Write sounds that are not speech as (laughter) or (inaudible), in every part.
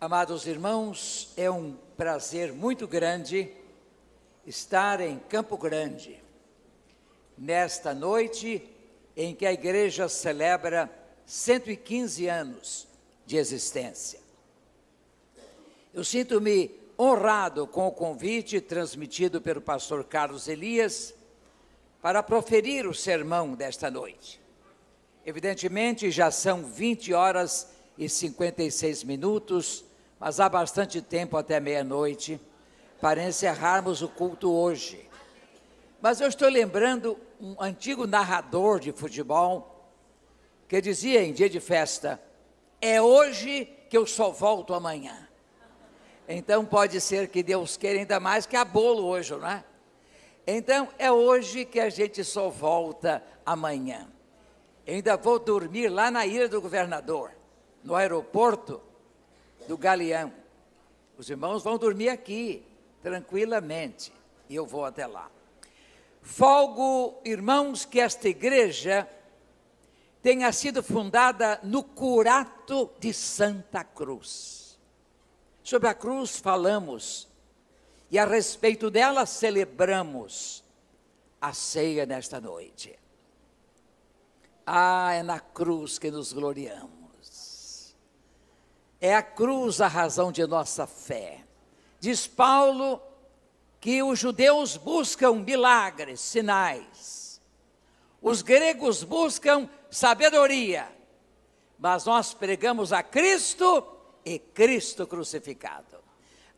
Amados irmãos, é um prazer muito grande estar em Campo Grande, nesta noite em que a igreja celebra 115 anos de existência. Eu sinto-me honrado com o convite transmitido pelo pastor Carlos Elias para proferir o sermão desta noite. Evidentemente, já são 20 horas e 56 minutos mas há bastante tempo até meia-noite para encerrarmos o culto hoje. Mas eu estou lembrando um antigo narrador de futebol que dizia em dia de festa: É hoje que eu só volto amanhã. Então pode ser que Deus queira ainda mais que a bolo hoje, não é? Então é hoje que a gente só volta amanhã. Eu ainda vou dormir lá na ilha do governador, no aeroporto, do Galeão. Os irmãos vão dormir aqui, tranquilamente, e eu vou até lá. Folgo, irmãos, que esta igreja tenha sido fundada no Curato de Santa Cruz. Sobre a cruz falamos, e a respeito dela celebramos a ceia nesta noite. Ah, é na cruz que nos gloriamos. É a cruz a razão de nossa fé. Diz Paulo que os judeus buscam milagres, sinais. Os gregos buscam sabedoria. Mas nós pregamos a Cristo e Cristo crucificado.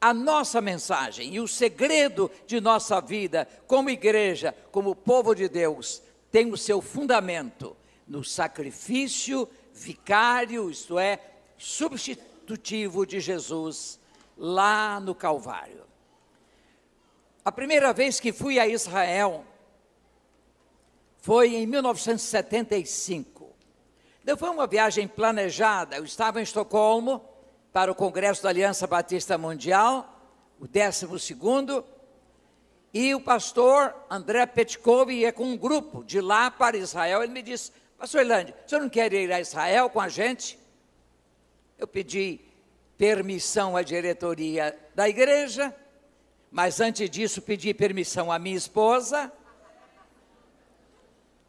A nossa mensagem e o segredo de nossa vida como igreja, como povo de Deus, tem o seu fundamento no sacrifício vicário, isto é, substitutivo substitutivo de Jesus lá no Calvário. A primeira vez que fui a Israel foi em 1975. Não foi uma viagem planejada, eu estava em Estocolmo para o Congresso da Aliança Batista Mundial, o 12 e o pastor André Petkov ia com um grupo de lá para Israel. Ele me disse: Pastor Irlande, o senhor não quer ir a Israel com a gente? Eu pedi permissão à diretoria da igreja, mas antes disso pedi permissão à minha esposa,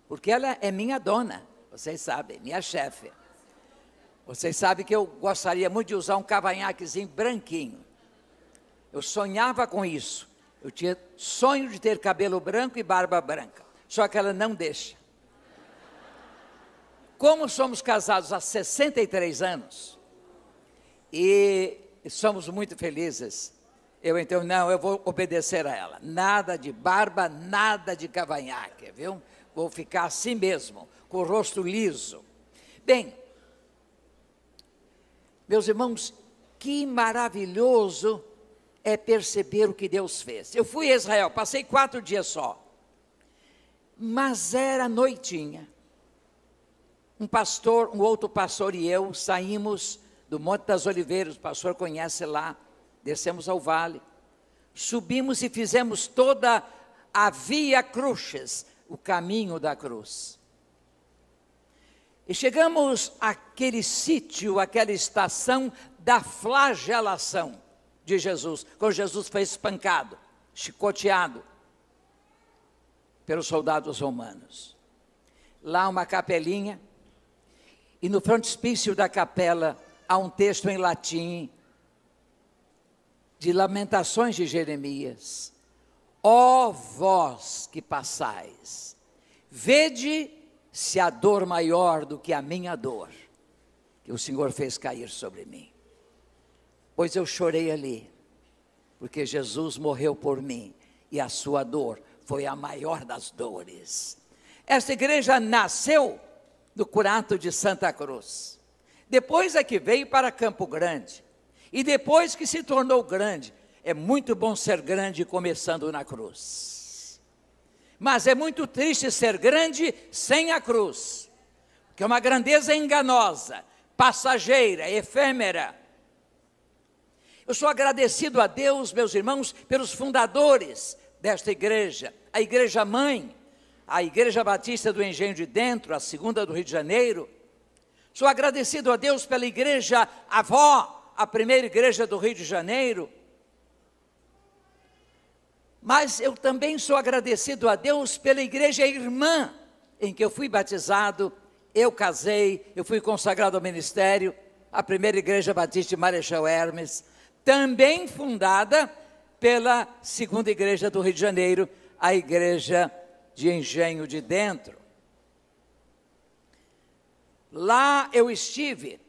porque ela é minha dona, vocês sabem, minha chefe. Vocês sabem que eu gostaria muito de usar um cavanhaquezinho branquinho. Eu sonhava com isso. Eu tinha sonho de ter cabelo branco e barba branca. Só que ela não deixa. Como somos casados há 63 anos, e somos muito felizes. Eu então, não, eu vou obedecer a ela. Nada de barba, nada de cavanhaque, viu? Vou ficar assim mesmo, com o rosto liso. Bem, meus irmãos, que maravilhoso é perceber o que Deus fez. Eu fui a Israel, passei quatro dias só. Mas era noitinha. Um pastor, um outro pastor e eu saímos do Monte das Oliveiras, o pastor conhece lá, descemos ao vale, subimos e fizemos toda a via cruces, o caminho da cruz. E chegamos àquele sítio, àquela estação da flagelação de Jesus, quando Jesus foi espancado, chicoteado pelos soldados romanos. Lá uma capelinha, e no frontispício da capela há um texto em latim de Lamentações de Jeremias. Ó vós que passais, vede se há dor maior do que a minha dor, que o Senhor fez cair sobre mim. Pois eu chorei ali, porque Jesus morreu por mim e a sua dor foi a maior das dores. Esta igreja nasceu do curato de Santa Cruz. Depois é que veio para Campo Grande. E depois que se tornou grande, é muito bom ser grande começando na cruz. Mas é muito triste ser grande sem a cruz, porque é uma grandeza enganosa, passageira, efêmera. Eu sou agradecido a Deus, meus irmãos, pelos fundadores desta igreja, a igreja mãe, a Igreja Batista do Engenho de Dentro, a segunda do Rio de Janeiro, Sou agradecido a Deus pela igreja avó, a primeira igreja do Rio de Janeiro. Mas eu também sou agradecido a Deus pela igreja irmã em que eu fui batizado, eu casei, eu fui consagrado ao ministério, a primeira igreja batista de Marechal Hermes, também fundada pela segunda igreja do Rio de Janeiro, a igreja de Engenho de Dentro. Lá eu estive,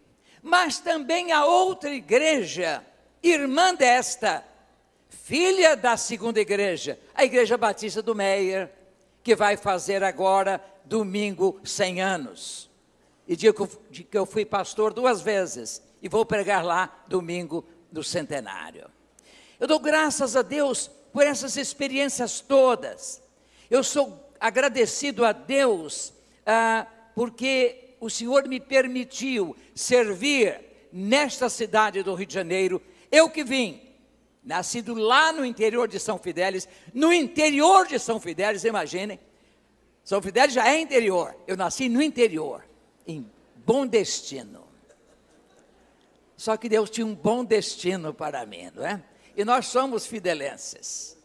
mas também a outra igreja, irmã desta, filha da segunda igreja, a Igreja Batista do Meier, que vai fazer agora, domingo, 100 anos. E digo que eu fui pastor duas vezes e vou pregar lá domingo do centenário. Eu dou graças a Deus por essas experiências todas. Eu sou agradecido a Deus ah, porque o Senhor me permitiu servir nesta cidade do Rio de Janeiro. Eu que vim, nascido lá no interior de São Fidélis, no interior de São Fidélis, imaginem. São Fidélis já é interior. Eu nasci no interior, em bom destino. Só que Deus tinha um bom destino para mim, não é? E nós somos fidelenses.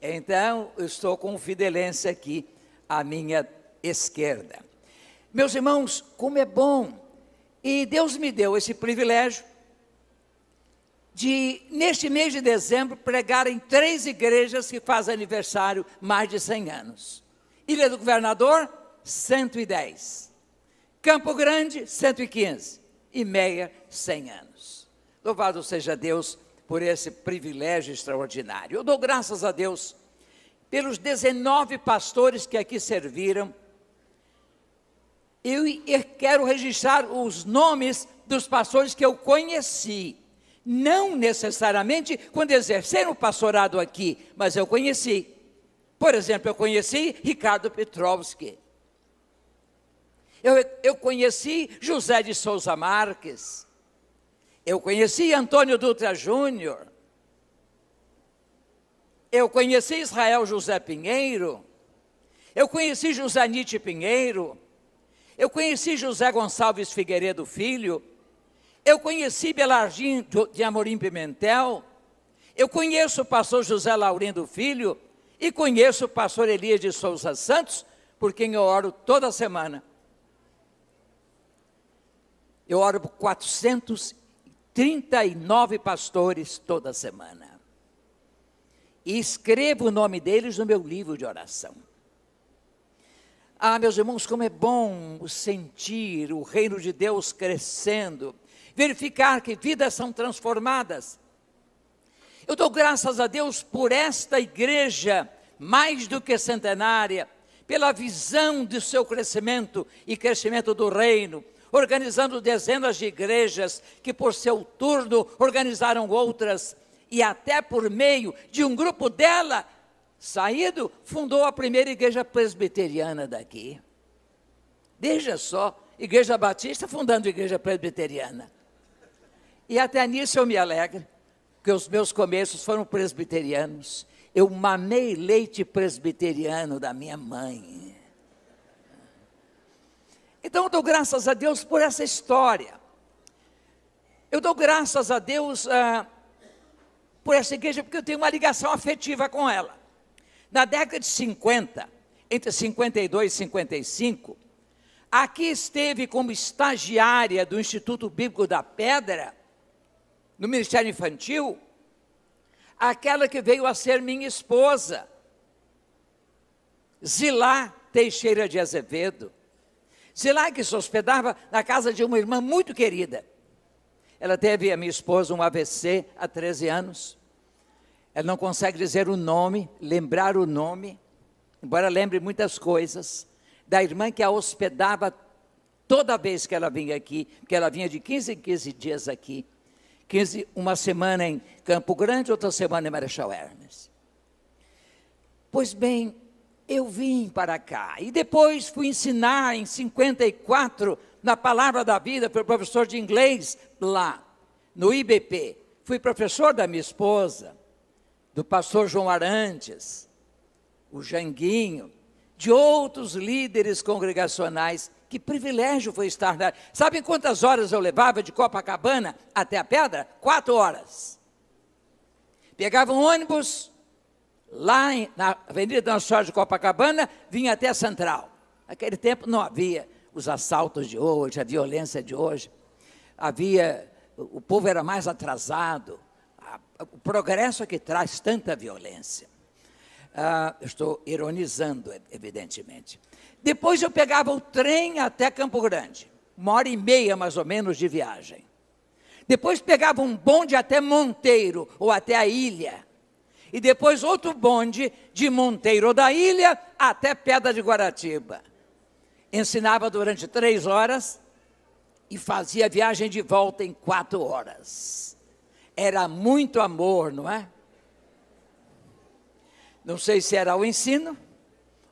Então, eu estou com o fidelense aqui à minha esquerda. Meus irmãos, como é bom. E Deus me deu esse privilégio de, neste mês de dezembro, pregar em três igrejas que fazem aniversário mais de 100 anos. Ilha do Governador, 110. Campo Grande, 115. E Meia, 100 anos. Louvado seja Deus por esse privilégio extraordinário. Eu dou graças a Deus pelos 19 pastores que aqui serviram eu quero registrar os nomes dos pastores que eu conheci. Não necessariamente quando exerceram o pastorado aqui, mas eu conheci. Por exemplo, eu conheci Ricardo Petrovski. Eu, eu conheci José de Souza Marques. Eu conheci Antônio Dutra Júnior. Eu conheci Israel José Pinheiro. Eu conheci José Nietzsche Pinheiro. Eu conheci José Gonçalves Figueiredo Filho, eu conheci Belardim de Amorim Pimentel, eu conheço o pastor José Laurindo Filho e conheço o pastor Elias de Souza Santos, por quem eu oro toda semana. Eu oro por 439 pastores toda semana. E escrevo o nome deles no meu livro de oração. Ah, meus irmãos, como é bom sentir o reino de Deus crescendo, verificar que vidas são transformadas. Eu dou graças a Deus por esta igreja, mais do que centenária, pela visão do seu crescimento e crescimento do reino, organizando dezenas de igrejas que, por seu turno, organizaram outras, e até por meio de um grupo dela, saído, fundou a primeira igreja presbiteriana daqui. Veja só, igreja batista fundando igreja presbiteriana. E até nisso eu me alegro, que os meus começos foram presbiterianos. Eu mamei leite presbiteriano da minha mãe. Então eu dou graças a Deus por essa história. Eu dou graças a Deus ah, por essa igreja, porque eu tenho uma ligação afetiva com ela. Na década de 50, entre 52 e 55, aqui esteve como estagiária do Instituto Bíblico da Pedra, no Ministério Infantil, aquela que veio a ser minha esposa, Zilá Teixeira de Azevedo. Zilá que se hospedava na casa de uma irmã muito querida. Ela teve a minha esposa um AVC há 13 anos. Ela não consegue dizer o nome, lembrar o nome, embora lembre muitas coisas, da irmã que a hospedava toda vez que ela vinha aqui, que ela vinha de 15 em 15 dias aqui. 15, uma semana em Campo Grande, outra semana em Marechal Hermes. Pois bem, eu vim para cá e depois fui ensinar em 54 na Palavra da Vida, fui professor de inglês lá, no IBP. Fui professor da minha esposa do pastor João Arantes, o Janguinho, de outros líderes congregacionais que privilégio foi estar lá. Sabem quantas horas eu levava de Copacabana até a pedra? Quatro horas. Pegava um ônibus lá na Avenida Nossa Senhora de Copacabana, vinha até a Central. Naquele tempo não havia os assaltos de hoje, a violência de hoje. Havia, o povo era mais atrasado. O progresso é que traz tanta violência. Ah, estou ironizando, evidentemente. Depois eu pegava o trem até Campo Grande, uma hora e meia mais ou menos de viagem. Depois pegava um bonde até Monteiro ou até a ilha. E depois outro bonde de Monteiro ou da ilha até Pedra de Guaratiba. Ensinava durante três horas e fazia viagem de volta em quatro horas. Era muito amor, não é? Não sei se era o ensino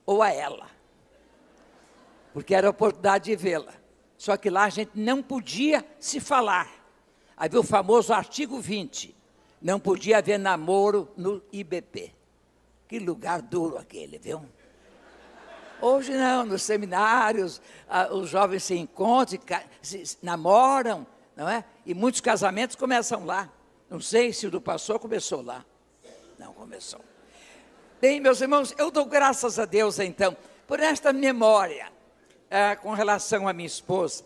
ou a ela porque era a oportunidade de vê-la. Só que lá a gente não podia se falar. Havia o famoso artigo 20. Não podia haver namoro no IBP. Que lugar duro aquele, viu? Hoje não, nos seminários, os jovens se encontram, se namoram, não é? E muitos casamentos começam lá. Não sei se o do pastor começou lá. Não começou. Bem, meus irmãos, eu dou graças a Deus então por esta memória ah, com relação à minha esposa.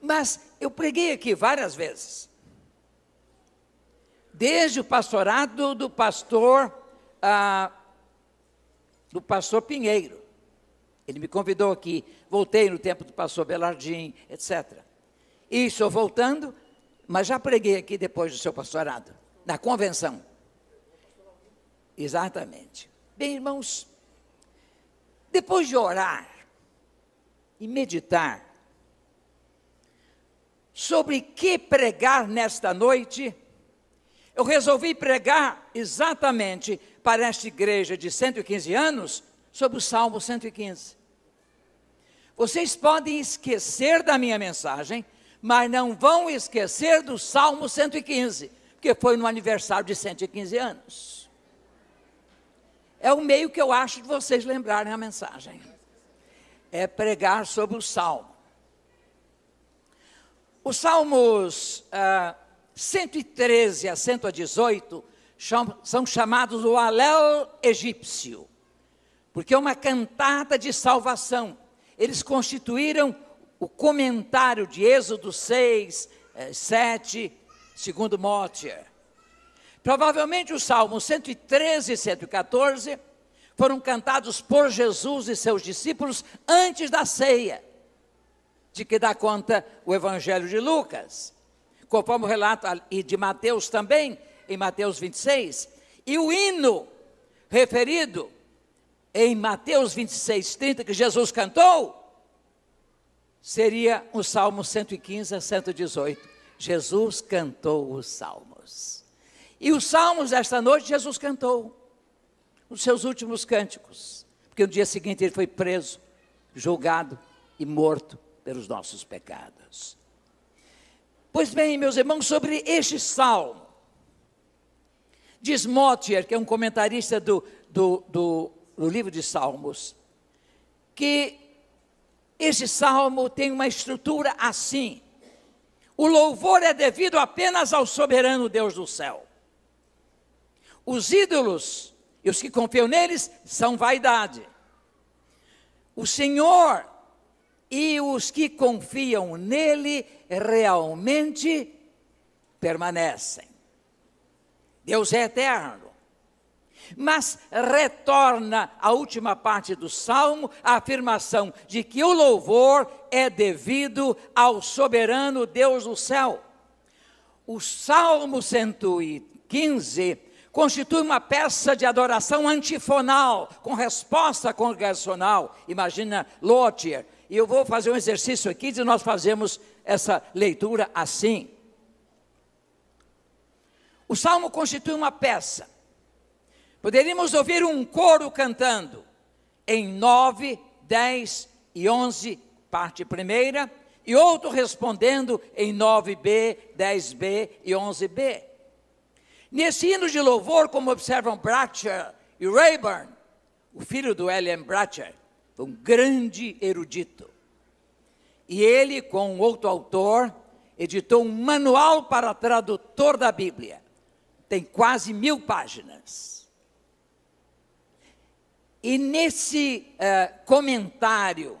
Mas eu preguei aqui várias vezes. Desde o pastorado do pastor, ah, do pastor Pinheiro. Ele me convidou aqui, voltei no tempo do pastor Belardim, etc. E estou voltando, mas já preguei aqui depois do seu pastorado, na convenção. Exatamente. Bem, irmãos, depois de orar, e meditar sobre que pregar nesta noite, eu resolvi pregar exatamente para esta igreja de 115 anos sobre o Salmo 115. Vocês podem esquecer da minha mensagem, mas não vão esquecer do Salmo 115, porque foi no aniversário de 115 anos. É o meio que eu acho de vocês lembrarem a mensagem é pregar sobre o Salmo. Os Salmos ah, 113 a 118 são chamados o Alel egípcio, porque é uma cantada de salvação. Eles constituíram o comentário de Êxodo 6, 7, eh, segundo Motier. Provavelmente os Salmos 113 e 114 foram cantados por Jesus e seus discípulos antes da ceia, de que dá conta o Evangelho de Lucas, conforme o relato e de Mateus também, em Mateus 26, e o hino referido em Mateus 26, 30, que Jesus cantou, seria o Salmo 115 a 118. Jesus cantou os salmos. E os salmos desta noite Jesus cantou os seus últimos cânticos, porque no dia seguinte ele foi preso, julgado e morto pelos nossos pecados. Pois bem, meus irmãos, sobre este salmo, diz Motier, que é um comentarista do, do, do, do livro de Salmos, que este salmo tem uma estrutura assim: o louvor é devido apenas ao soberano Deus do céu. Os ídolos e os que confiam neles são vaidade. O Senhor e os que confiam nele realmente permanecem. Deus é eterno. Mas retorna a última parte do salmo a afirmação de que o louvor é devido ao soberano Deus do céu. O salmo 115 constitui uma peça de adoração antifonal, com resposta congregacional. Imagina Lotier. E eu vou fazer um exercício aqui de nós fazemos essa leitura assim. O salmo constitui uma peça. Poderíamos ouvir um coro cantando em 9, 10 e 11, parte primeira, e outro respondendo em 9b, 10b e 11b. Nesse hino de louvor, como observam Bratcher e Rayburn, o filho do William Bratcher, foi um grande erudito. E ele, com outro autor, editou um manual para tradutor da Bíblia. Tem quase mil páginas. E nesse uh, comentário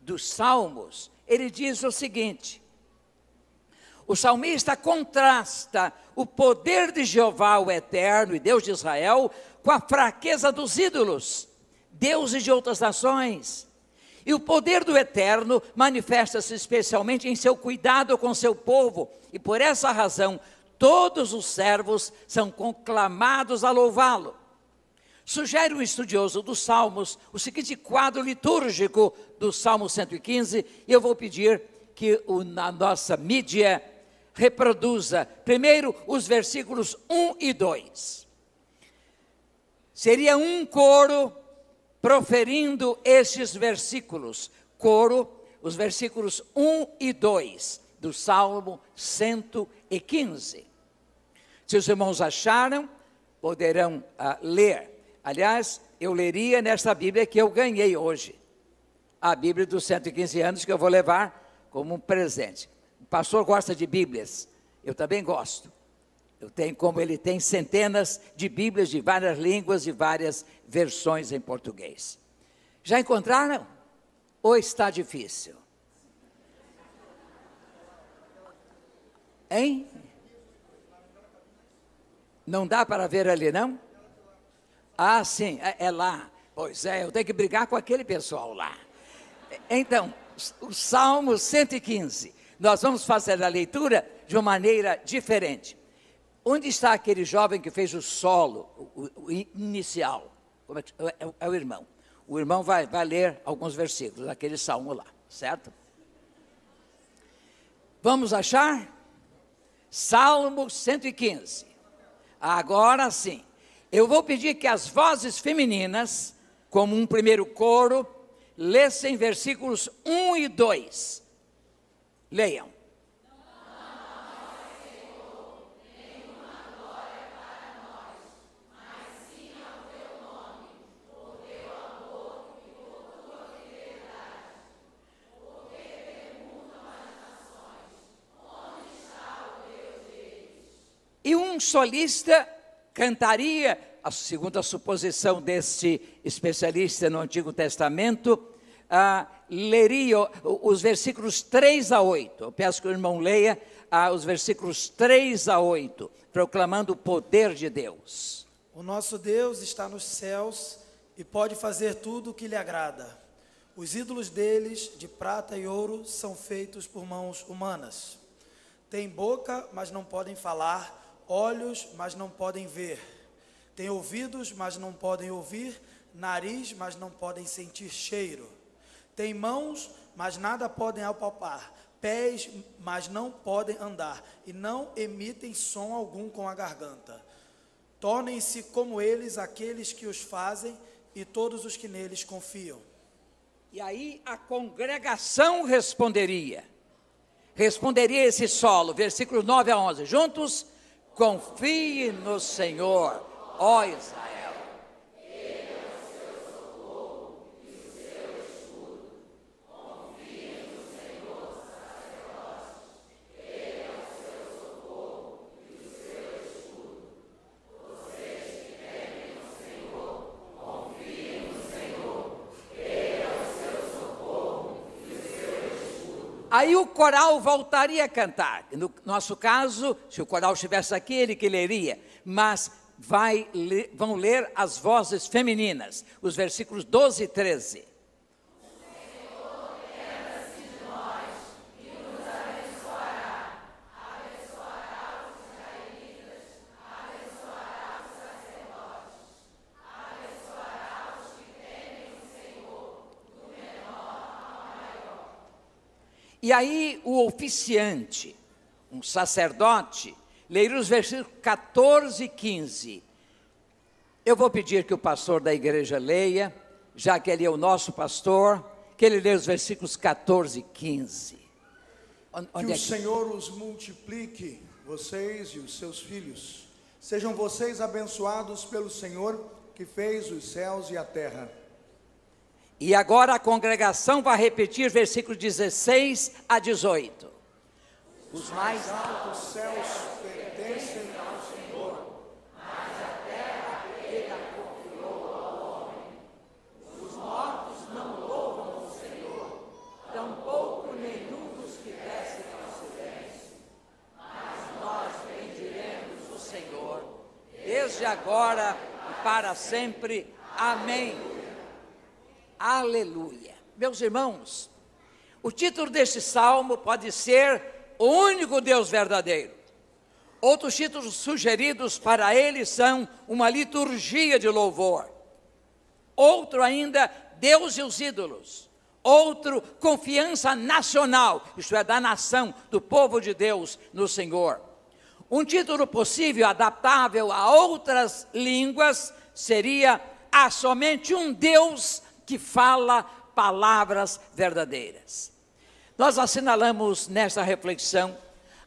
dos Salmos, ele diz o seguinte: o salmista contrasta o poder de Jeová, o Eterno e Deus de Israel, com a fraqueza dos ídolos, deuses de outras nações. E o poder do Eterno manifesta-se especialmente em seu cuidado com seu povo, e por essa razão todos os servos são conclamados a louvá-lo. Sugere um estudioso dos Salmos o seguinte quadro litúrgico do Salmo 115, e eu vou pedir que o, na nossa mídia reproduza primeiro os versículos 1 e 2. Seria um coro proferindo estes versículos. Coro, os versículos 1 e 2 do Salmo 115. Se os irmãos acharam, poderão uh, ler. Aliás, eu leria nesta Bíblia que eu ganhei hoje. A Bíblia dos 115 anos que eu vou levar como um presente. O pastor gosta de Bíblias. Eu também gosto. Eu tenho, como ele tem centenas de Bíblias de várias línguas e várias versões em português. Já encontraram? Ou está difícil? Hein? Não dá para ver ali, não? Ah, sim, é, é lá. Pois é, eu tenho que brigar com aquele pessoal lá. Então, o Salmo 115. Nós vamos fazer a leitura de uma maneira diferente. Onde está aquele jovem que fez o solo, o, o inicial? É, é, é, o irmão. O irmão vai, vai ler alguns versículos daquele salmo lá, certo? Vamos achar? Salmo 115. Agora sim. Eu vou pedir que as vozes femininas, como um primeiro coro, lessem versículos 1 e 2. Leiam. E um solista cantaria, segundo a suposição deste especialista no Antigo Testamento, ah, leria os versículos 3 a 8. Eu peço que o irmão leia ah, os versículos 3 a 8, proclamando o poder de Deus. O nosso Deus está nos céus e pode fazer tudo o que lhe agrada. Os ídolos deles, de prata e ouro, são feitos por mãos humanas. Têm boca, mas não podem falar olhos, mas não podem ver, têm ouvidos, mas não podem ouvir, nariz, mas não podem sentir cheiro, têm mãos, mas nada podem apalpar, pés, mas não podem andar, e não emitem som algum com a garganta. Tornem-se como eles aqueles que os fazem e todos os que neles confiam. E aí a congregação responderia. Responderia esse solo, versículos 9 a 11. Juntos, Confie no Senhor, ó Israel. Aí o coral voltaria a cantar. No nosso caso, se o coral estivesse aqui, ele que leria. Mas vai, vão ler as vozes femininas, os versículos 12 e 13. E aí o oficiante, um sacerdote, leia os versículos 14 e 15. Eu vou pedir que o pastor da igreja leia, já que ele é o nosso pastor, que ele leia os versículos 14 e 15. Onde que é o Senhor os multiplique, vocês e os seus filhos. Sejam vocês abençoados pelo Senhor que fez os céus e a terra. E agora a congregação vai repetir versículos 16 a 18. Os mais altos céus pertencem ao Senhor, mas a terra ele a confiou ao homem. Os mortos não louvam o Senhor, tampouco nenhum dos que descem ao silêncio. Mas nós bendiremos o Senhor, desde agora e para sempre. Amém. Aleluia. Meus irmãos, o título deste salmo pode ser o único Deus verdadeiro. Outros títulos sugeridos para ele são uma liturgia de louvor. Outro ainda, Deus e os ídolos. Outro, confiança nacional, isto é, da nação, do povo de Deus no Senhor. Um título possível, adaptável a outras línguas, seria Há somente um Deus que fala palavras verdadeiras. Nós assinalamos nesta reflexão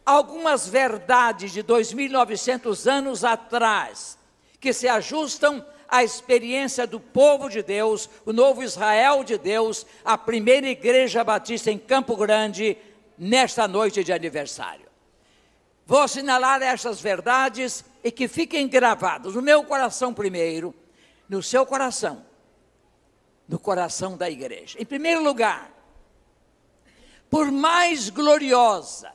algumas verdades de 2.900 anos atrás, que se ajustam à experiência do povo de Deus, o novo Israel de Deus, a primeira igreja batista em Campo Grande, nesta noite de aniversário. Vou assinalar estas verdades e que fiquem gravadas no meu coração primeiro, no seu coração, no coração da igreja. Em primeiro lugar, por mais gloriosa,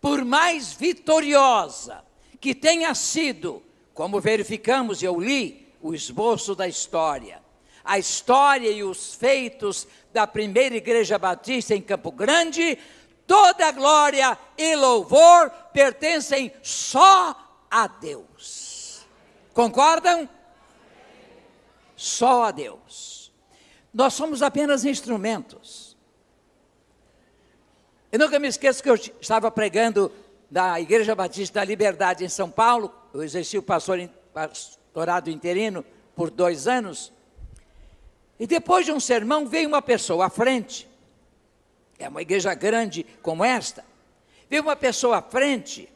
por mais vitoriosa que tenha sido, como verificamos, eu li o esboço da história, a história e os feitos da primeira igreja batista em Campo Grande, toda a glória e louvor pertencem só a Deus. Concordam? Só a Deus. Nós somos apenas instrumentos. Eu nunca me esqueço que eu estava pregando da Igreja Batista da Liberdade em São Paulo, eu exerci o pastor, pastorado interino por dois anos, e depois de um sermão veio uma pessoa à frente, é uma igreja grande como esta, veio uma pessoa à frente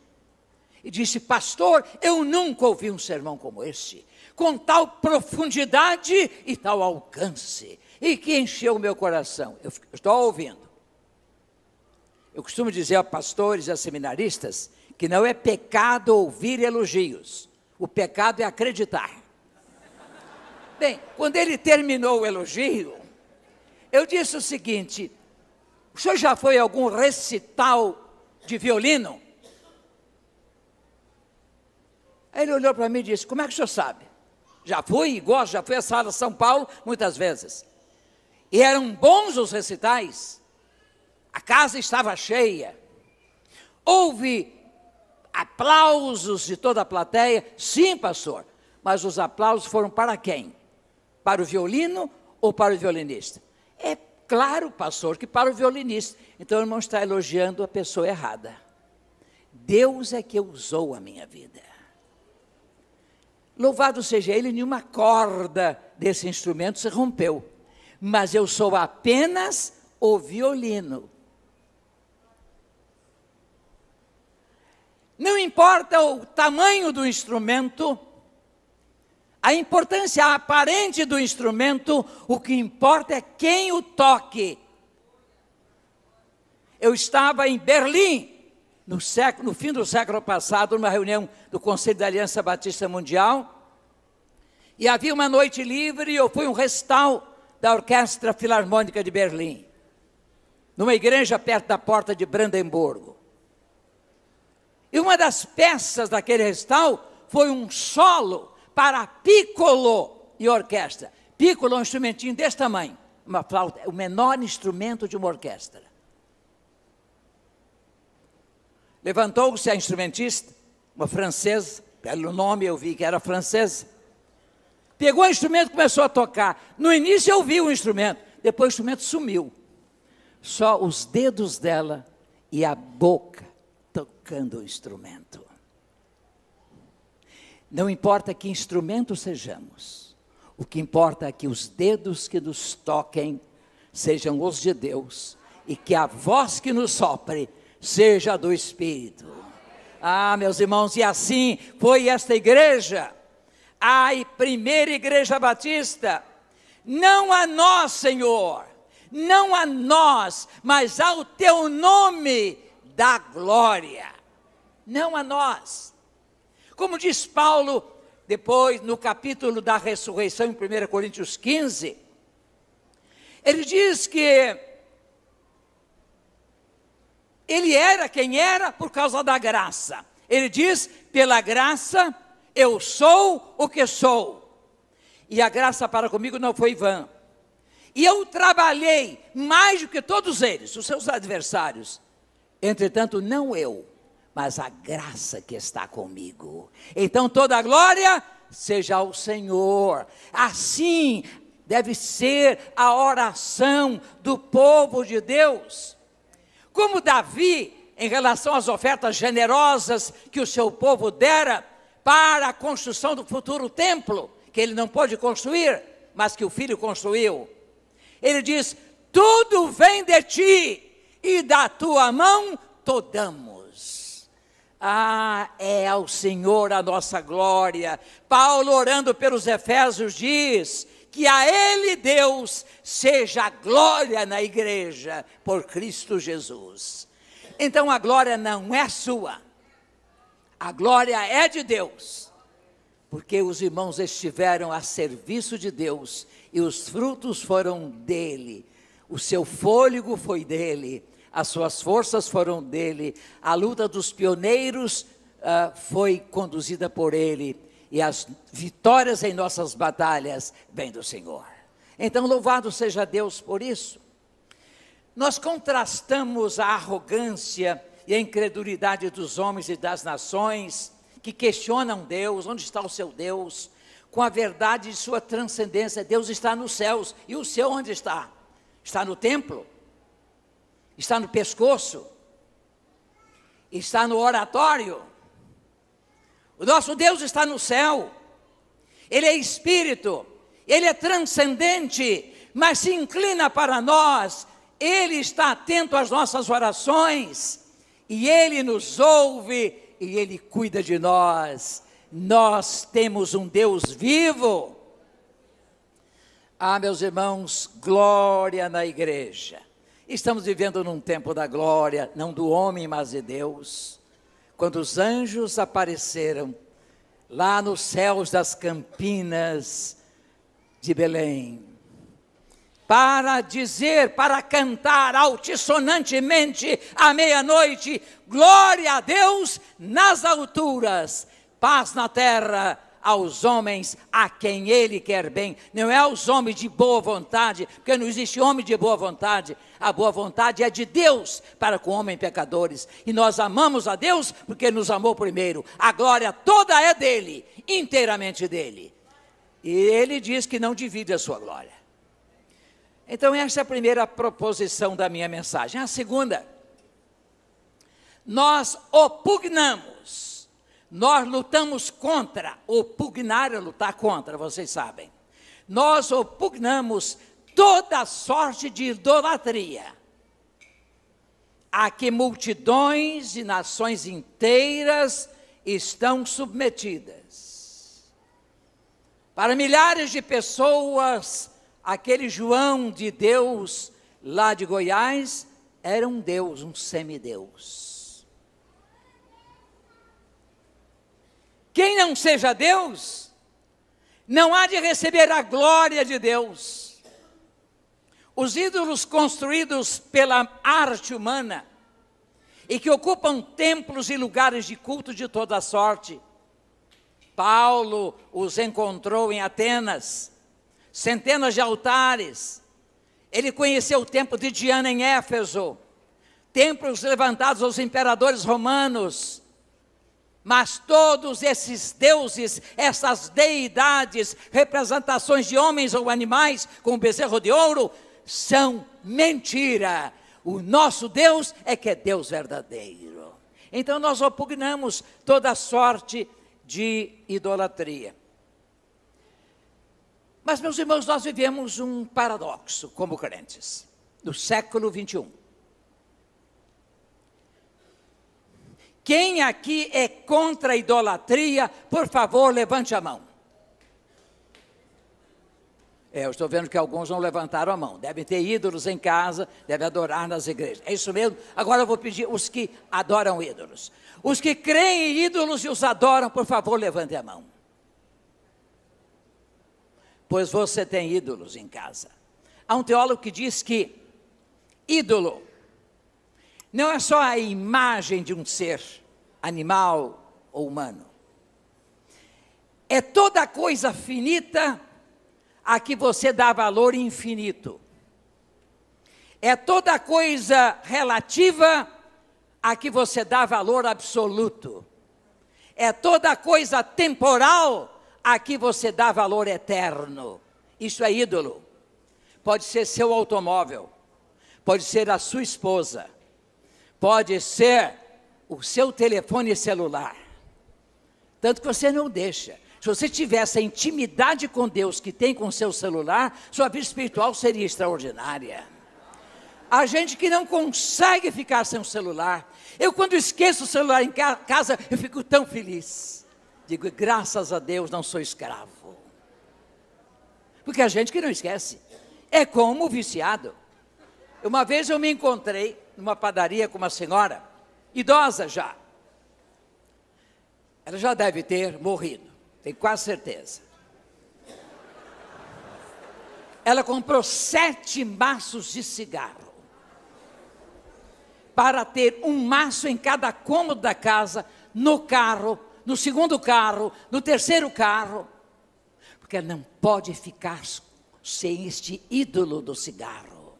e disse: Pastor, eu nunca ouvi um sermão como esse, com tal profundidade e tal alcance, e que encheu o meu coração. Eu estou ouvindo. Eu costumo dizer a pastores e a seminaristas que não é pecado ouvir elogios, o pecado é acreditar. Bem, quando ele terminou o elogio, eu disse o seguinte: o senhor já foi a algum recital de violino? Aí ele olhou para mim e disse: Como é que o senhor sabe? Já fui gosto, já fui à sala São Paulo muitas vezes. E eram bons os recitais. A casa estava cheia. Houve aplausos de toda a plateia. Sim, pastor. Mas os aplausos foram para quem? Para o violino ou para o violinista? É claro, pastor, que para o violinista. Então o irmão está elogiando a pessoa errada. Deus é que usou a minha vida. Louvado seja Ele, nenhuma corda desse instrumento se rompeu. Mas eu sou apenas o violino. Não importa o tamanho do instrumento, a importância aparente do instrumento, o que importa é quem o toque. Eu estava em Berlim, no, século, no fim do século passado, numa reunião do Conselho da Aliança Batista Mundial, e havia uma noite livre e eu fui um recital da Orquestra Filarmônica de Berlim, numa igreja perto da porta de Brandemburgo. E uma das peças daquele recital foi um solo para piccolo e orquestra. Piccolo é um instrumentinho desse tamanho, uma flauta, é o menor instrumento de uma orquestra. Levantou-se a instrumentista, uma francesa, pelo nome eu vi que era francesa. Pegou o instrumento e começou a tocar. No início eu vi o instrumento, depois o instrumento sumiu. Só os dedos dela e a boca tocando o instrumento. Não importa que instrumento sejamos, o que importa é que os dedos que nos toquem sejam os de Deus e que a voz que nos sopre seja do Espírito. Ah, meus irmãos, e assim foi esta igreja, a primeira igreja batista, Não a nós, Senhor, não a nós, mas ao teu nome da glória. Não a nós. Como diz Paulo, depois no capítulo da ressurreição, em 1 Coríntios 15, ele diz que ele era quem era por causa da graça. Ele diz: pela graça eu sou o que sou. E a graça para comigo não foi vã. E eu trabalhei mais do que todos eles, os seus adversários. Entretanto, não eu, mas a graça que está comigo. Então toda a glória seja ao Senhor. Assim deve ser a oração do povo de Deus. Como Davi, em relação às ofertas generosas que o seu povo dera para a construção do futuro templo, que ele não pôde construir, mas que o filho construiu. Ele diz: Tudo vem de ti, e da tua mão todamos. Ah, é ao Senhor a nossa glória. Paulo, orando pelos Efésios, diz: que a Ele, Deus, seja a glória na igreja por Cristo Jesus. Então a glória não é sua, a glória é de Deus, porque os irmãos estiveram a serviço de Deus e os frutos foram dele, o seu fôlego foi dele, as suas forças foram dele, a luta dos pioneiros uh, foi conduzida por ele e as vitórias em nossas batalhas vêm do Senhor. Então, louvado seja Deus por isso. Nós contrastamos a arrogância e a incredulidade dos homens e das nações que questionam Deus, onde está o seu Deus, com a verdade de sua transcendência. Deus está nos céus. E o céu onde está? Está no templo? Está no pescoço? Está no oratório? O nosso Deus está no céu, Ele é espírito, Ele é transcendente, mas se inclina para nós, Ele está atento às nossas orações, e Ele nos ouve e Ele cuida de nós. Nós temos um Deus vivo. Ah, meus irmãos, glória na igreja. Estamos vivendo num tempo da glória, não do homem, mas de Deus quando os anjos apareceram lá nos céus das campinas de Belém, para dizer, para cantar altissonantemente à meia-noite: glória a Deus nas alturas, paz na terra aos homens a quem ele quer bem, não é aos homens de boa vontade, porque não existe homem de boa vontade, a boa vontade é de Deus para com homens pecadores, e nós amamos a Deus porque nos amou primeiro, a glória toda é dele, inteiramente dele, e ele diz que não divide a sua glória. Então, essa é a primeira proposição da minha mensagem. A segunda, nós opugnamos nós lutamos contra, opugnar é lutar contra, vocês sabem. Nós opugnamos toda sorte de idolatria a que multidões e nações inteiras estão submetidas. Para milhares de pessoas, aquele João de Deus lá de Goiás era um Deus, um semideus. Quem não seja Deus, não há de receber a glória de Deus. Os ídolos construídos pela arte humana e que ocupam templos e lugares de culto de toda sorte. Paulo os encontrou em Atenas, centenas de altares. Ele conheceu o templo de Diana em Éfeso, templos levantados aos imperadores romanos, mas todos esses deuses, essas deidades, representações de homens ou animais, como o bezerro de ouro, são mentira. O nosso Deus é que é Deus verdadeiro. Então nós opugnamos toda sorte de idolatria. Mas, meus irmãos, nós vivemos um paradoxo como crentes, no século 21. Quem aqui é contra a idolatria, por favor, levante a mão. É, eu estou vendo que alguns não levantaram a mão. Devem ter ídolos em casa, devem adorar nas igrejas. É isso mesmo? Agora eu vou pedir os que adoram ídolos. Os que creem em ídolos e os adoram, por favor, levantem a mão. Pois você tem ídolos em casa. Há um teólogo que diz que ídolo não é só a imagem de um ser animal ou humano. É toda coisa finita a que você dá valor infinito. É toda coisa relativa a que você dá valor absoluto. É toda coisa temporal a que você dá valor eterno. Isso é ídolo. Pode ser seu automóvel, pode ser a sua esposa, pode ser o seu telefone celular. Tanto que você não deixa. Se você tivesse a intimidade com Deus que tem com seu celular, sua vida espiritual seria extraordinária. A gente que não consegue ficar sem o celular. Eu, quando esqueço o celular em casa, eu fico tão feliz. Digo, graças a Deus não sou escravo. Porque a gente que não esquece é como viciado. Uma vez eu me encontrei numa padaria com uma senhora, idosa já. Ela já deve ter morrido. Tenho quase certeza. Ela comprou sete maços de cigarro. Para ter um maço em cada cômodo da casa, no carro, no segundo carro, no terceiro carro. Porque não pode ficar sem este ídolo do cigarro.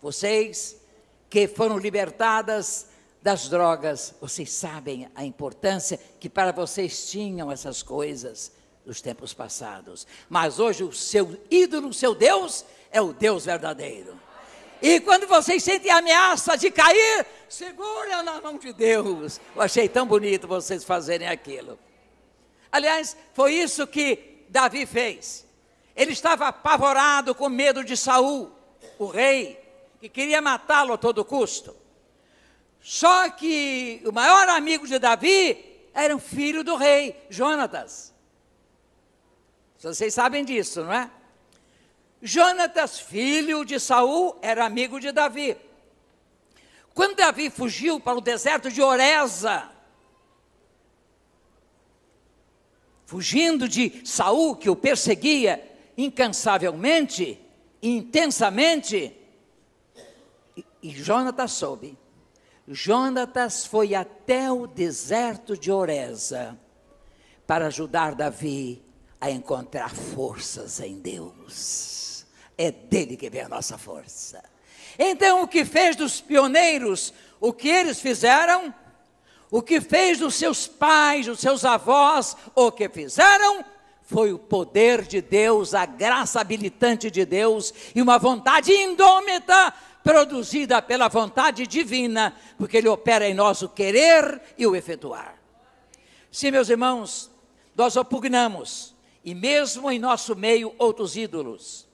Vocês que foram libertadas das drogas, vocês sabem a importância que para vocês tinham essas coisas dos tempos passados. Mas hoje o seu ídolo, o seu Deus, é o Deus verdadeiro. E quando vocês sentem a ameaça de cair, segura na mão de Deus. Eu achei tão bonito vocês fazerem aquilo. Aliás, foi isso que Davi fez. Ele estava apavorado com medo de Saul, o rei, que queria matá-lo a todo custo. Só que o maior amigo de Davi era o filho do rei, Jonatas. Vocês sabem disso, não é? Jonatas, filho de Saul, era amigo de Davi. Quando Davi fugiu para o deserto de Oreza, fugindo de Saul, que o perseguia incansavelmente, intensamente, e, Jonatas soube Jonatas foi até o deserto de Oreza para ajudar Davi a encontrar forças em Deus. É dele que vem a nossa força. Então, o que fez dos pioneiros, o que eles fizeram, o que fez dos seus pais, dos seus avós, o que fizeram, foi o poder de Deus, a graça habilitante de Deus e uma vontade indômita produzida pela vontade divina, porque Ele opera em nós o querer e o efetuar. Sim, meus irmãos, nós opugnamos, e mesmo em nosso meio, outros ídolos.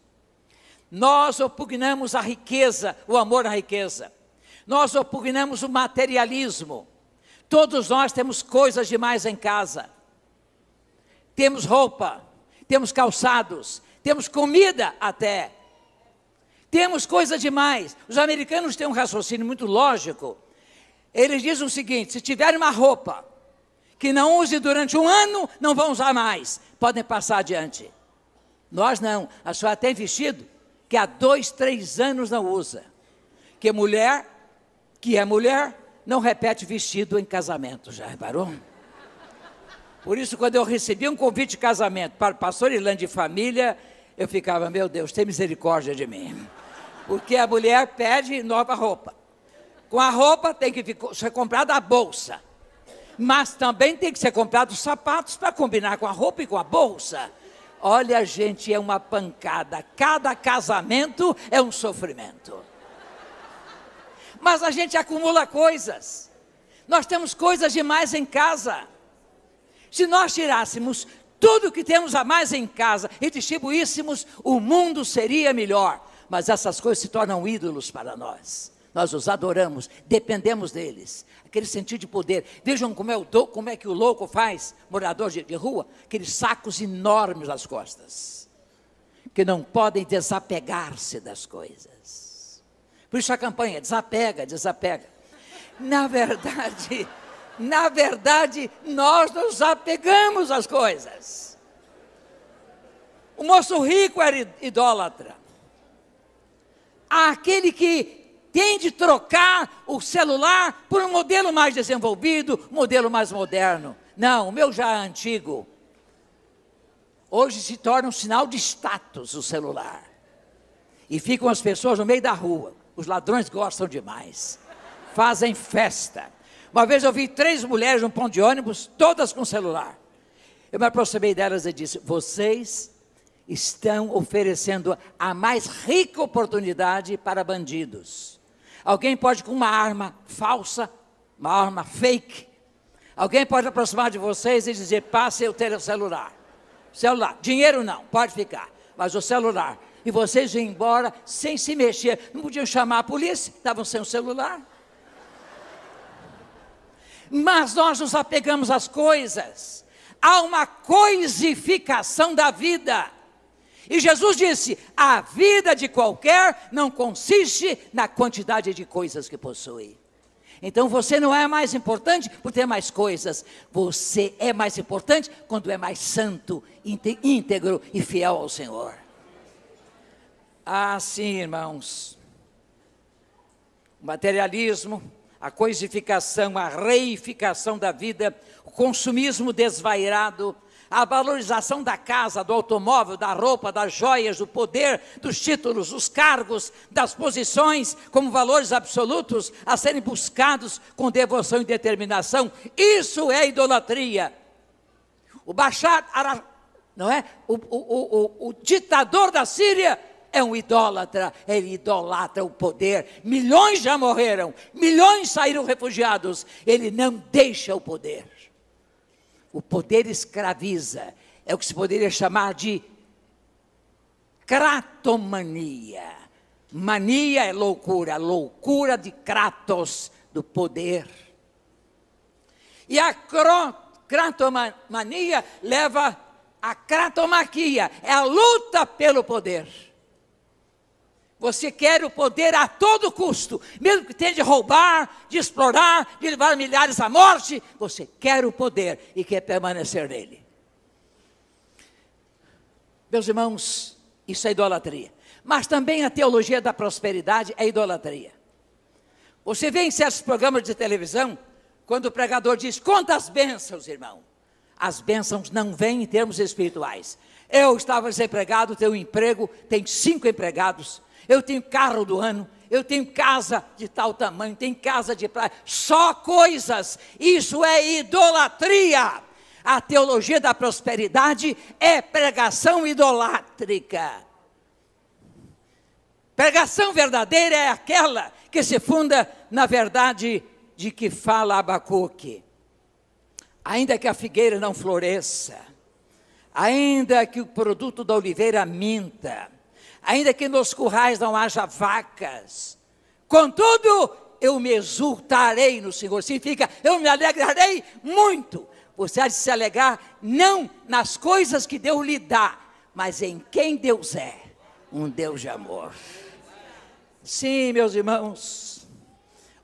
Nós opugnamos a riqueza, o amor à riqueza. Nós opugnamos o materialismo. Todos nós temos coisas demais em casa. Temos roupa, temos calçados, temos comida até. Temos coisa demais. Os americanos têm um raciocínio muito lógico. Eles dizem o seguinte: se tiverem uma roupa que não use durante um ano, não vão usar mais. Podem passar adiante. Nós não. A senhora tem vestido que há dois, três anos não usa. Que mulher, que é mulher, não repete vestido em casamento. Já reparou? Por isso, quando eu recebi um convite de casamento para o pastor Irlande de família, eu ficava, meu Deus, tem misericórdia de mim porque a mulher pede nova roupa. Com a roupa tem que ser comprada a bolsa. Mas também tem que ser comprado os sapatos para combinar com a roupa e com a bolsa. Olha, gente, é uma pancada. Cada casamento é um sofrimento. Mas a gente acumula coisas. Nós temos coisas demais em casa. Se nós tirássemos tudo que temos a mais em casa e distribuíssemos, o mundo seria melhor mas essas coisas se tornam ídolos para nós. Nós os adoramos, dependemos deles. Aquele sentido de poder. Vejam como é, o, como é que o louco faz, morador de, de rua, aqueles sacos enormes nas costas. que não podem desapegar-se das coisas. Por isso a campanha desapega, desapega. Na verdade, na verdade, nós nos apegamos às coisas. O moço rico era idólatra. Aquele que tem de trocar o celular por um modelo mais desenvolvido, modelo mais moderno. Não, o meu já é antigo. Hoje se torna um sinal de status o celular. E ficam as pessoas no meio da rua. Os ladrões gostam demais. Fazem festa. Uma vez eu vi três mulheres num ponto de ônibus, todas com celular. Eu me aproximei delas e disse: Vocês estão oferecendo a mais rica oportunidade para bandidos. Alguém pode, com uma arma falsa, uma arma fake, alguém pode aproximar de vocês e dizer: Passe o celular. Celular. Dinheiro não, pode ficar. Mas o celular. E vocês iam embora sem se mexer. Não podiam chamar a polícia, estavam sem o celular. Mas nós nos apegamos às coisas. Há uma coisificação da vida. E Jesus disse: a vida de qualquer não consiste na quantidade de coisas que possui. Então você não é mais importante por ter mais coisas. Você é mais importante quando é mais santo, íntegro e fiel ao Senhor. Ah, sim, irmãos. O materialismo, a coisificação, a reificação da vida, o consumismo desvairado, a valorização da casa, do automóvel, da roupa, das joias, do poder, dos títulos, dos cargos, das posições, como valores absolutos a serem buscados com devoção e determinação. Isso é idolatria. O Bashar não é? O, o, o, o ditador da Síria é um idólatra, ele idolatra o poder. Milhões já morreram, milhões saíram refugiados. Ele não deixa o poder. O poder escraviza. É o que se poderia chamar de kratomania. Mania é loucura, loucura de kratos, do poder. E a kratomania leva a kratomaquia, é a luta pelo poder. Você quer o poder a todo custo, mesmo que tenha de roubar, de explorar, de levar milhares à morte, você quer o poder e quer permanecer nele. Meus irmãos, isso é idolatria. Mas também a teologia da prosperidade é idolatria. Você vê em certos programas de televisão, quando o pregador diz: Conta as bênçãos, irmão. As bênçãos não vêm em termos espirituais. Eu estava desempregado, tenho um emprego, tenho cinco empregados, eu tenho carro do ano, eu tenho casa de tal tamanho, tenho casa de praia, só coisas. Isso é idolatria. A teologia da prosperidade é pregação idolátrica. Pregação verdadeira é aquela que se funda na verdade de que fala Abacuque. Ainda que a figueira não floresça, ainda que o produto da oliveira minta, ainda que nos currais não haja vacas. Contudo, eu me exultarei no Senhor. Significa, eu me alegrarei muito. Você há de se alegrar não nas coisas que Deus lhe dá, mas em quem Deus é um Deus de amor. Sim, meus irmãos,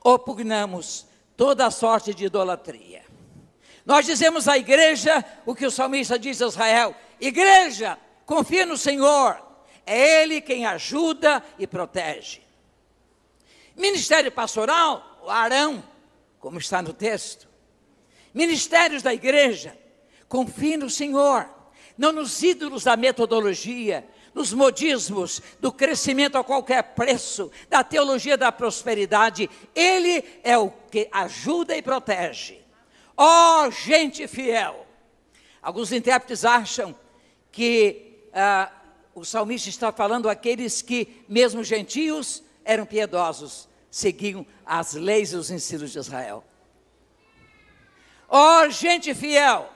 opugnamos toda sorte de idolatria. Nós dizemos à igreja o que o salmista diz a Israel: Igreja, confia no Senhor, é Ele quem ajuda e protege. Ministério pastoral, o Arão, como está no texto. Ministérios da igreja, confie no Senhor, não nos ídolos da metodologia, nos modismos, do crescimento a qualquer preço, da teologia da prosperidade. Ele é o que ajuda e protege. Ó oh, gente fiel! Alguns intérpretes acham que ah, o salmista está falando aqueles que, mesmo gentios, eram piedosos, seguiam as leis e os ensinos de Israel. Ó oh, gente fiel,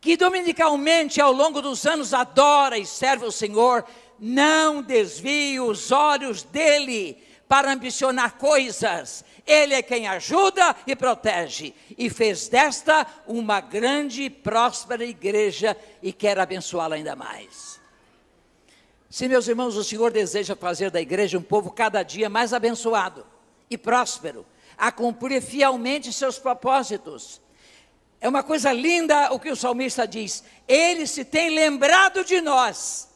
que dominicalmente ao longo dos anos adora e serve o Senhor, não desvie os olhos dele para ambicionar coisas. Ele é quem ajuda e protege. E fez desta uma grande e próspera igreja e quer abençoá-la ainda mais. Se, meus irmãos, o Senhor deseja fazer da igreja um povo cada dia mais abençoado e próspero, a cumprir fielmente seus propósitos. É uma coisa linda o que o salmista diz. Ele se tem lembrado de nós.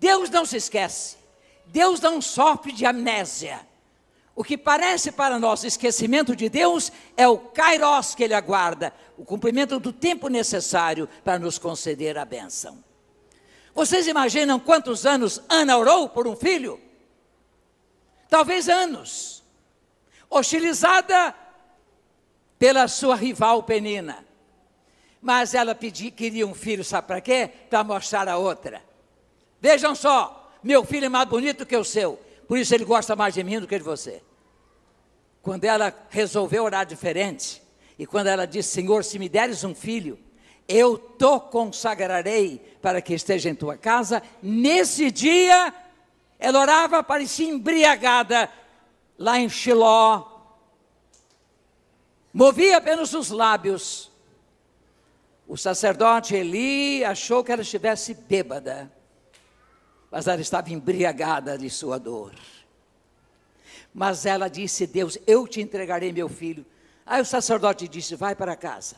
Deus não se esquece. Deus não sofre de amnésia. O que parece para nós esquecimento de Deus é o kairos que ele aguarda, o cumprimento do tempo necessário para nos conceder a bênção. Vocês imaginam quantos anos Ana orou por um filho? Talvez anos. Hostilizada pela sua rival Penina. Mas ela pedi, queria um filho, sabe para quê? Para mostrar a outra. Vejam só, meu filho é mais bonito que o seu, por isso ele gosta mais de mim do que de você. Quando ela resolveu orar diferente, e quando ela disse: Senhor, se me deres um filho, eu te consagrarei para que esteja em tua casa. Nesse dia, ela orava, parecia embriagada, lá em Shiló, movia apenas os lábios. O sacerdote Eli achou que ela estivesse bêbada mas ela estava embriagada de sua dor. Mas ela disse: Deus, eu te entregarei meu filho. Aí o sacerdote disse: Vai para casa.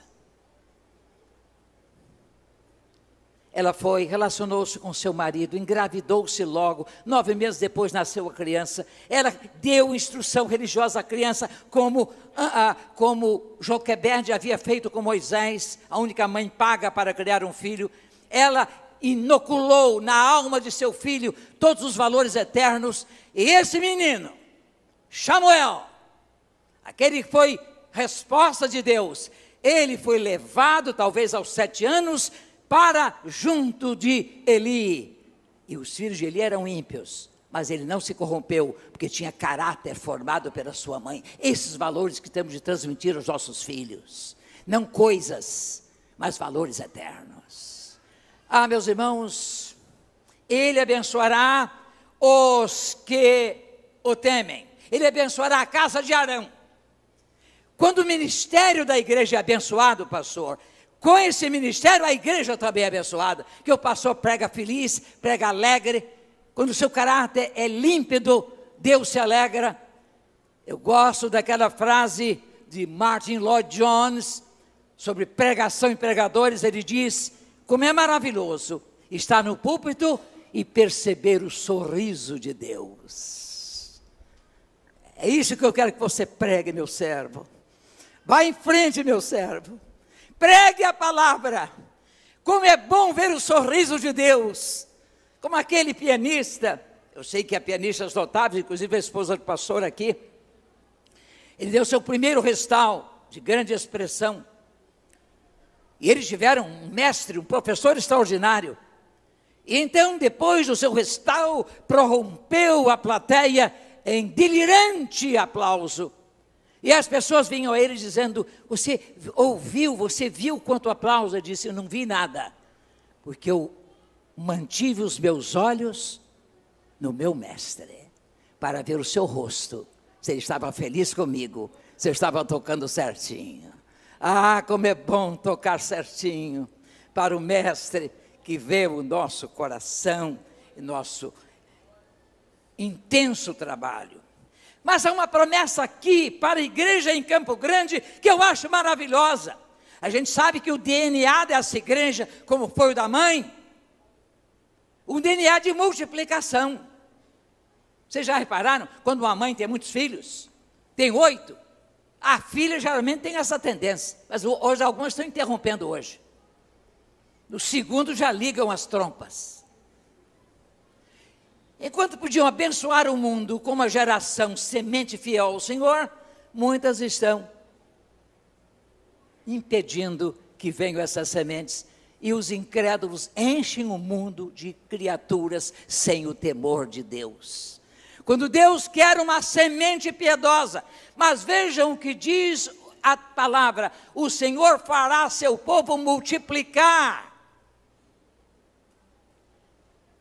Ela foi, relacionou-se com seu marido, engravidou-se logo. Nove meses depois nasceu a criança. Ela deu instrução religiosa à criança, como, ah, ah, como Joquebed havia feito com Moisés, a única mãe paga para criar um filho. Ela inoculou na alma de seu filho todos os valores eternos, e esse menino, Samuel, aquele que foi resposta de Deus, ele foi levado, talvez aos sete anos, para junto de Eli. E os filhos de Eli eram ímpios, mas ele não se corrompeu, porque tinha caráter formado pela sua mãe. Esses valores que temos de transmitir aos nossos filhos, não coisas, mas valores eternos. Ah, meus irmãos, Ele abençoará os que o temem. Ele abençoará a casa de Arão. Quando o ministério da igreja é abençoado, pastor, com esse ministério a igreja também é abençoada. Que o pastor prega feliz, prega alegre. Quando o seu caráter é límpido, Deus se alegra. Eu gosto daquela frase de Martin Lloyd Jones sobre pregação e pregadores. Ele diz: como é maravilhoso estar no púlpito e perceber o sorriso de Deus. É isso que eu quero que você pregue, meu servo. Vá em frente, meu servo. Pregue a palavra. Como é bom ver o sorriso de Deus. Como aquele pianista, eu sei que há pianistas notáveis, inclusive a esposa do pastor aqui. Ele deu seu primeiro restal de grande expressão. E eles tiveram um mestre, um professor extraordinário. E então, depois do seu restauro, prorrompeu a plateia em delirante aplauso. E as pessoas vinham a ele dizendo: Você ouviu, você viu quanto aplauso? Ele disse: Eu não vi nada, porque eu mantive os meus olhos no meu mestre, para ver o seu rosto. Se ele estava feliz comigo, se eu estava tocando certinho. Ah, como é bom tocar certinho para o Mestre que vê o nosso coração e nosso intenso trabalho. Mas há uma promessa aqui para a igreja em Campo Grande que eu acho maravilhosa. A gente sabe que o DNA dessa igreja, como foi o da mãe, um DNA de multiplicação. Vocês já repararam? Quando uma mãe tem muitos filhos, tem oito, a filha geralmente tem essa tendência, mas hoje algumas estão interrompendo hoje. No segundo já ligam as trompas. Enquanto podiam abençoar o mundo com uma geração semente fiel ao Senhor, muitas estão impedindo que venham essas sementes e os incrédulos enchem o mundo de criaturas sem o temor de Deus. Quando Deus quer uma semente piedosa, mas vejam o que diz a palavra: o Senhor fará seu povo multiplicar.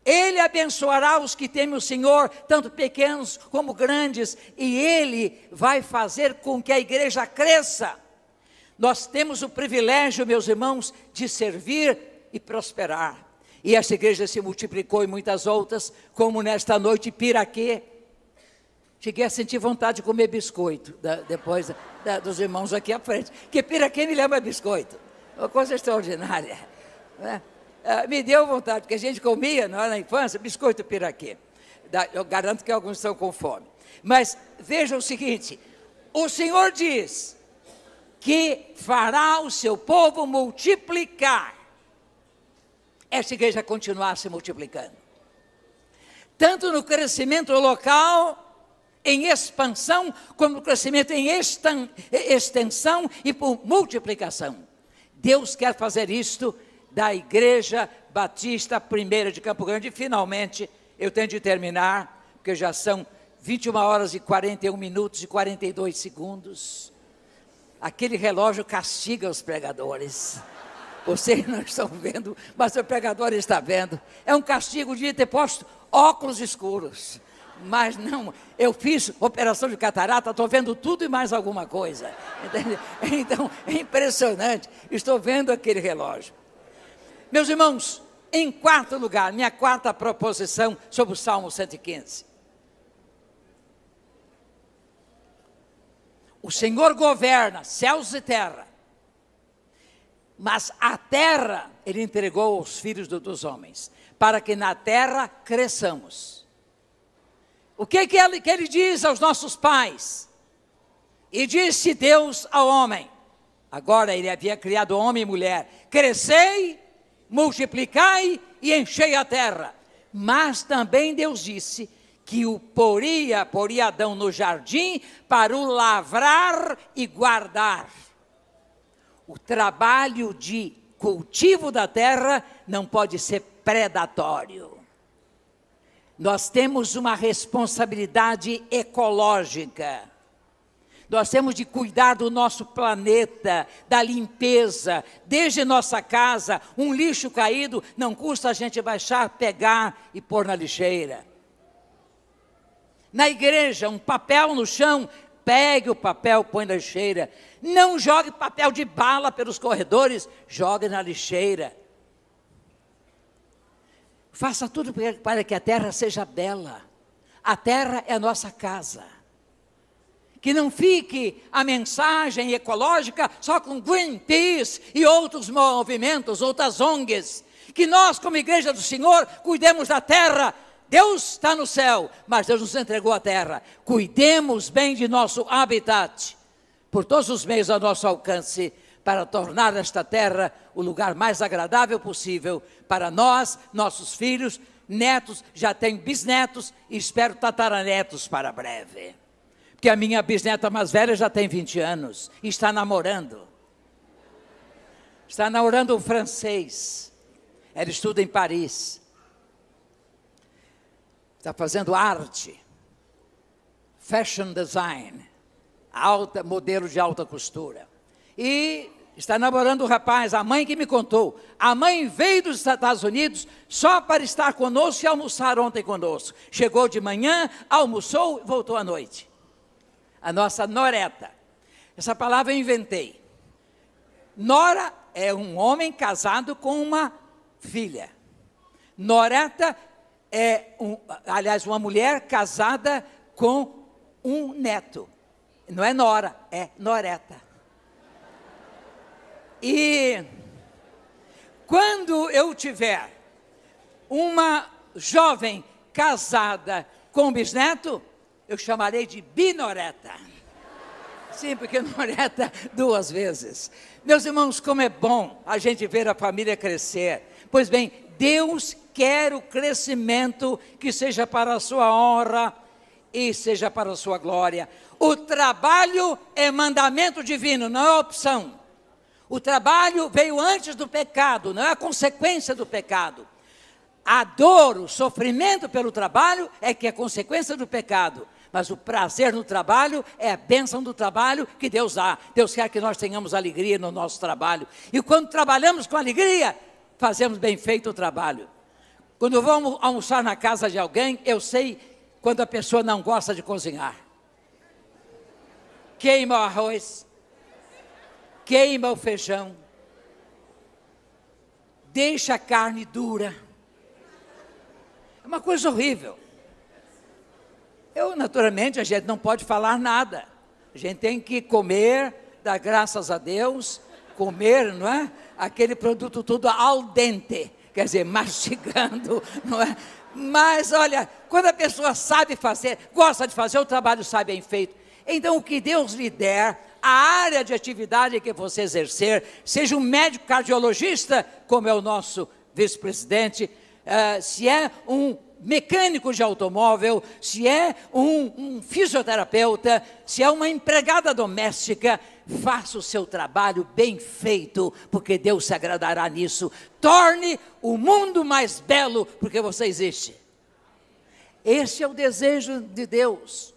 Ele abençoará os que temem o Senhor, tanto pequenos como grandes, e Ele vai fazer com que a igreja cresça. Nós temos o privilégio, meus irmãos, de servir e prosperar. E essa igreja se multiplicou em muitas outras, como nesta noite Piraquê. Cheguei a sentir vontade de comer biscoito, da, depois da, dos irmãos aqui à frente. Que Piraquê me lembra biscoito. Uma coisa extraordinária. Né? Ah, me deu vontade, porque a gente comia não, é, na infância biscoito piraquê. Eu garanto que alguns estão com fome. Mas veja o seguinte: o Senhor diz que fará o seu povo multiplicar. Essa igreja continuar se multiplicando. Tanto no crescimento local, em expansão, como crescimento em extensão e por multiplicação. Deus quer fazer isto da Igreja Batista Primeira de Campo Grande. Finalmente, eu tenho de terminar, porque já são 21 horas e 41 minutos e 42 segundos. Aquele relógio castiga os pregadores. Vocês não estão vendo, mas o pregador está vendo. É um castigo de ter posto óculos escuros. Mas não, eu fiz operação de catarata, estou vendo tudo e mais alguma coisa. Entendeu? (laughs) Então, é impressionante. Estou vendo aquele relógio. Meus irmãos, em quarto lugar, minha quarta proposição sobre o Salmo 115. O Senhor governa céus e terra, mas a terra ele entregou aos filhos dos homens, para que na terra cresçamos. O que, que, ele, que ele diz aos nossos pais? E disse Deus ao homem, agora ele havia criado homem e mulher: crescei multiplicai e enchei a terra. Mas também Deus disse que o poria, poria Adão no jardim para o lavrar e guardar. O trabalho de cultivo da terra não pode ser predatório. Nós temos uma responsabilidade ecológica. Nós temos de cuidar do nosso planeta, da limpeza, desde nossa casa. Um lixo caído não custa a gente baixar, pegar e pôr na lixeira. Na igreja, um papel no chão, pegue o papel, põe na lixeira. Não jogue papel de bala pelos corredores, jogue na lixeira. Faça tudo para que a terra seja bela. A terra é a nossa casa que não fique a mensagem ecológica só com Greenpeace e outros movimentos, outras ONGs. Que nós, como igreja do Senhor, cuidemos da terra. Deus está no céu, mas Deus nos entregou a terra. Cuidemos bem de nosso habitat, por todos os meios ao nosso alcance, para tornar esta terra o lugar mais agradável possível para nós, nossos filhos, netos, já tenho bisnetos e espero tataranetos para breve que a minha bisneta mais velha já tem 20 anos e está namorando. Está namorando um francês. Ela estuda em Paris. Está fazendo arte, fashion design, alta, modelo de alta costura. E está namorando o um rapaz, a mãe que me contou. A mãe veio dos Estados Unidos só para estar conosco e almoçar ontem conosco. Chegou de manhã, almoçou e voltou à noite a nossa noreta. Essa palavra eu inventei. Nora é um homem casado com uma filha. Noreta é, um, aliás, uma mulher casada com um neto. Não é nora, é noreta. E quando eu tiver uma jovem casada com bisneto, eu chamarei de binoreta. Sim, porque noreta duas vezes. Meus irmãos, como é bom a gente ver a família crescer. Pois bem, Deus quer o crescimento que seja para a sua honra e seja para a sua glória. O trabalho é mandamento divino, não é opção. O trabalho veio antes do pecado, não é a consequência do pecado. A dor, o sofrimento pelo trabalho é que é consequência do pecado. Mas o prazer no trabalho é a bênção do trabalho que Deus dá. Deus quer que nós tenhamos alegria no nosso trabalho. E quando trabalhamos com alegria, fazemos bem feito o trabalho. Quando eu vou almoçar na casa de alguém, eu sei quando a pessoa não gosta de cozinhar. Queima o arroz, queima o feijão, deixa a carne dura. É uma coisa horrível. Eu, naturalmente, a gente não pode falar nada. A gente tem que comer, dar graças a Deus, comer, não é? Aquele produto tudo al dente, quer dizer, (laughs) mastigando, não é? Mas olha, quando a pessoa sabe fazer, gosta de fazer, o trabalho sai bem feito. Então, o que Deus lhe der, a área de atividade que você exercer, seja um médico cardiologista, como é o nosso vice-presidente, uh, se é um mecânico de automóvel, se é um, um, fisioterapeuta, se é uma empregada doméstica, faça o seu trabalho bem feito, porque Deus se agradará nisso. Torne o mundo mais belo, porque você existe. Esse é o desejo de Deus.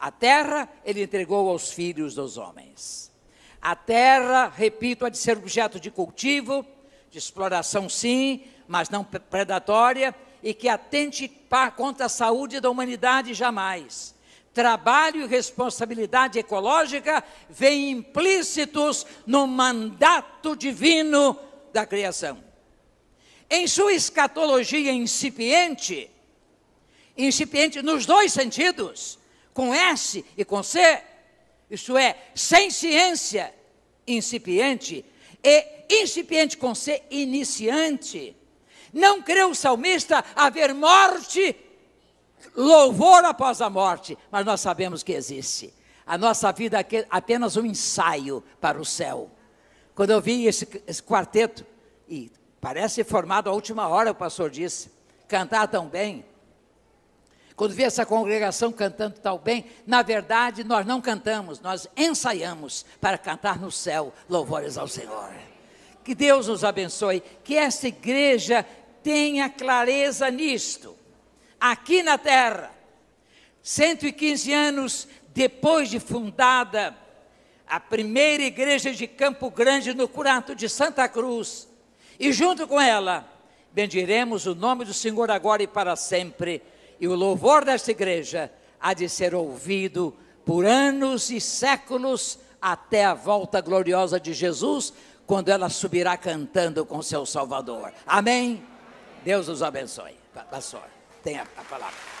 A terra ele entregou aos filhos dos homens. A terra, repito, há de ser objeto de cultivo, de exploração sim, mas não predatória, e que atente contra a saúde da humanidade jamais. Trabalho e responsabilidade ecológica vêm implícitos no mandato divino da criação. Em sua escatologia incipiente, incipiente nos dois sentidos, com S e com C, isto é, sem ciência, incipiente, e incipiente com C, iniciante. Não creu o salmista haver morte, louvor após a morte, mas nós sabemos que existe. A nossa vida é apenas um ensaio para o céu. Quando eu vi esse, esse quarteto, e parece formado à última hora, o pastor disse, cantar tão bem, quando vi essa congregação cantando tão bem, na verdade nós não cantamos, nós ensaiamos para cantar no céu louvores ao Senhor. Que Deus nos abençoe, que esta igreja tenha clareza nisto. Aqui na terra, 115 anos depois de fundada, a primeira igreja de Campo Grande, no Curato de Santa Cruz, e junto com ela, bendiremos o nome do Senhor agora e para sempre, e o louvor desta igreja há de ser ouvido por anos e séculos até a volta gloriosa de Jesus, quando ela subirá cantando com seu Salvador. Amém? Deus os abençoe. Pastor, tenha a palavra.